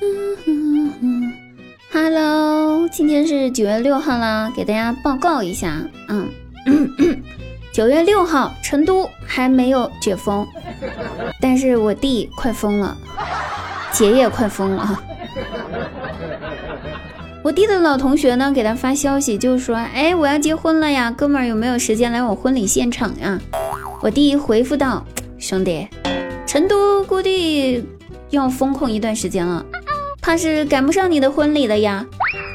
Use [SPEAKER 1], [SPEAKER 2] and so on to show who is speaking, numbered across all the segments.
[SPEAKER 1] Hello，今天是九月六号啦，给大家报告一下，嗯，九月六号成都还没有解封，但是我弟快疯了，姐也快疯了。我弟的老同学呢，给他发消息，就说，哎，我要结婚了呀，哥们儿有没有时间来我婚礼现场呀？我弟回复道，兄弟，成都估计要封控一段时间了，怕是赶不上你的婚礼了呀。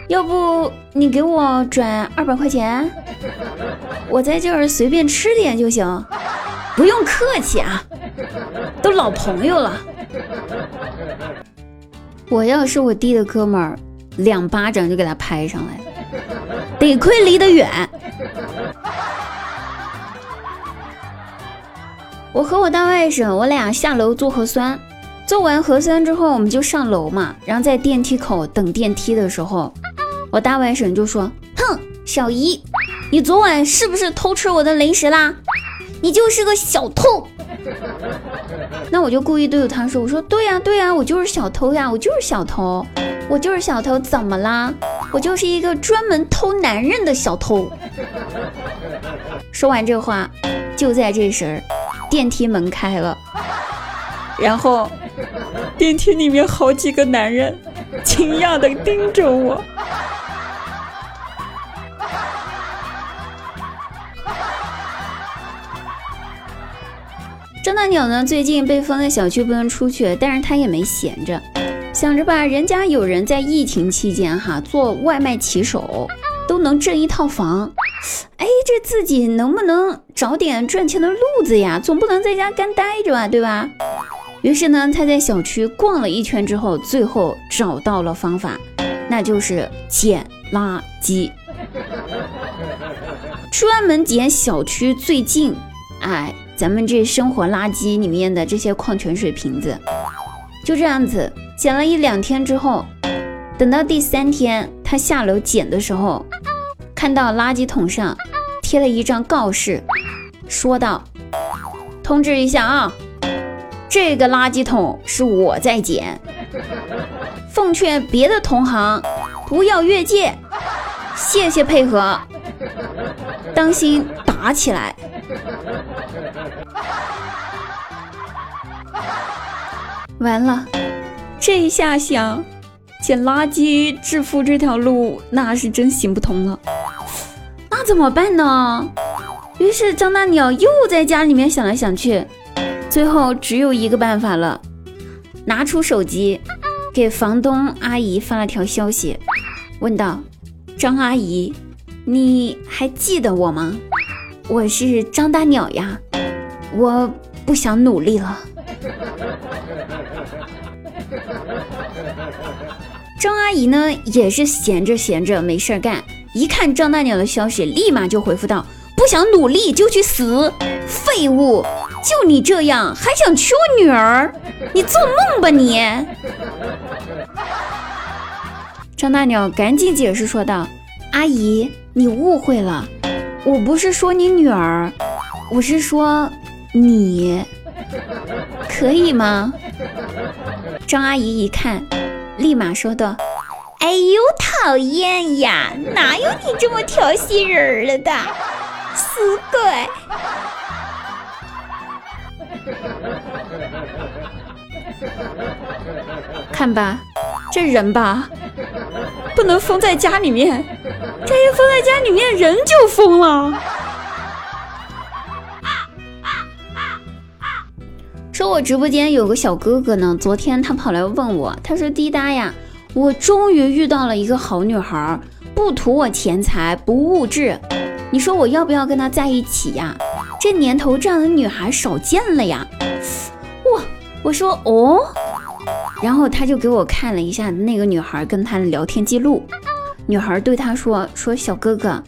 [SPEAKER 1] 要不你给我转二百块钱，我在这儿随便吃点就行，不用客气啊，都老朋友了。我要是我弟的哥们儿。两巴掌就给他拍上来，得亏离得远。我和我大外甥，我俩下楼做核酸，做完核酸之后，我们就上楼嘛。然后在电梯口等电梯的时候，我大外甥就说：“哼，小姨，你昨晚是不是偷吃我的零食啦？你就是个小偷。”那我就故意对着他说：“我说对呀对呀，我就是小偷呀，我就是小偷。”我就是小偷，怎么啦？我就是一个专门偷男人的小偷。说完这话，就在这时，电梯门开了，然后电梯里面好几个男人 惊讶的盯着我。张大鸟呢？最近被封在小区，不能出去，但是他也没闲着。想着吧，人家有人在疫情期间哈做外卖骑手，都能挣一套房，哎，这自己能不能找点赚钱的路子呀？总不能在家干待着吧，对吧？于是呢，他在小区逛了一圈之后，最后找到了方法，那就是捡垃圾，专门捡小区最近，哎，咱们这生活垃圾里面的这些矿泉水瓶子，就这样子。捡了一两天之后，等到第三天他下楼捡的时候，看到垃圾桶上贴了一张告示，说道：“通知一下啊，这个垃圾桶是我在捡，奉劝别的同行不要越界，谢谢配合，当心打起来。”完了。这一下想捡垃圾致富这条路，那是真行不通了。那怎么办呢？于是张大鸟又在家里面想来想去，最后只有一个办法了，拿出手机给房东阿姨发了条消息，问道：“张阿姨，你还记得我吗？我是张大鸟呀，我不想努力了。”张阿姨呢，也是闲着闲着没事干，一看张大鸟的消息，立马就回复道：“不想努力就去死，废物！就你这样还想娶我女儿？你做梦吧你！”张大鸟赶紧解释说道：“阿姨，你误会了，我不是说你女儿，我是说你，可以吗？”张阿姨一看。立马说道：“哎呦，讨厌呀！哪有你这么调戏人了的，死鬼！看吧，这人吧，不能封在家里面，这一封在家里面，人就疯了。”说我直播间有个小哥哥呢，昨天他跑来问我，他说：“滴答呀，我终于遇到了一个好女孩，不图我钱财，不物质，你说我要不要跟她在一起呀？这年头这样的女孩少见了呀！”我说哦，然后他就给我看了一下那个女孩跟他的聊天记录，女孩对他说：“说小哥哥。”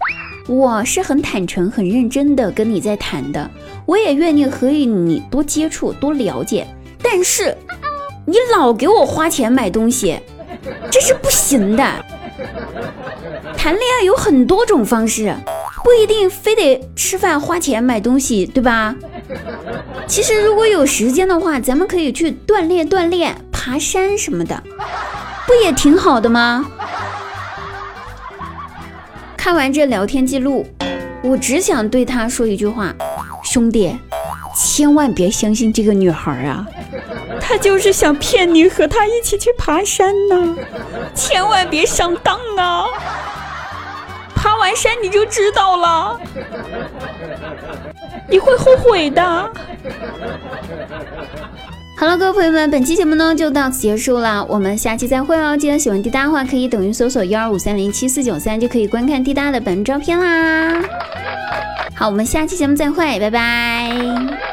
[SPEAKER 1] 我是很坦诚、很认真的跟你在谈的，我也愿意和你多接触、多了解。但是你老给我花钱买东西，这是不行的。谈恋爱有很多种方式，不一定非得吃饭、花钱买东西，对吧？其实如果有时间的话，咱们可以去锻炼锻炼、爬山什么的。不也挺好的吗？看完这聊天记录，我只想对他说一句话：兄弟，千万别相信这个女孩啊，她就是想骗你和她一起去爬山呢，千万别上当啊！爬完山你就知道了，你会后悔的。好了，各位朋友们，本期节目呢就到此结束了，我们下期再会哦！记得喜欢滴答的话，可以等于搜索幺二五三零七四九三，就可以观看滴答的本人照片啦。好，我们下期节目再会，拜拜。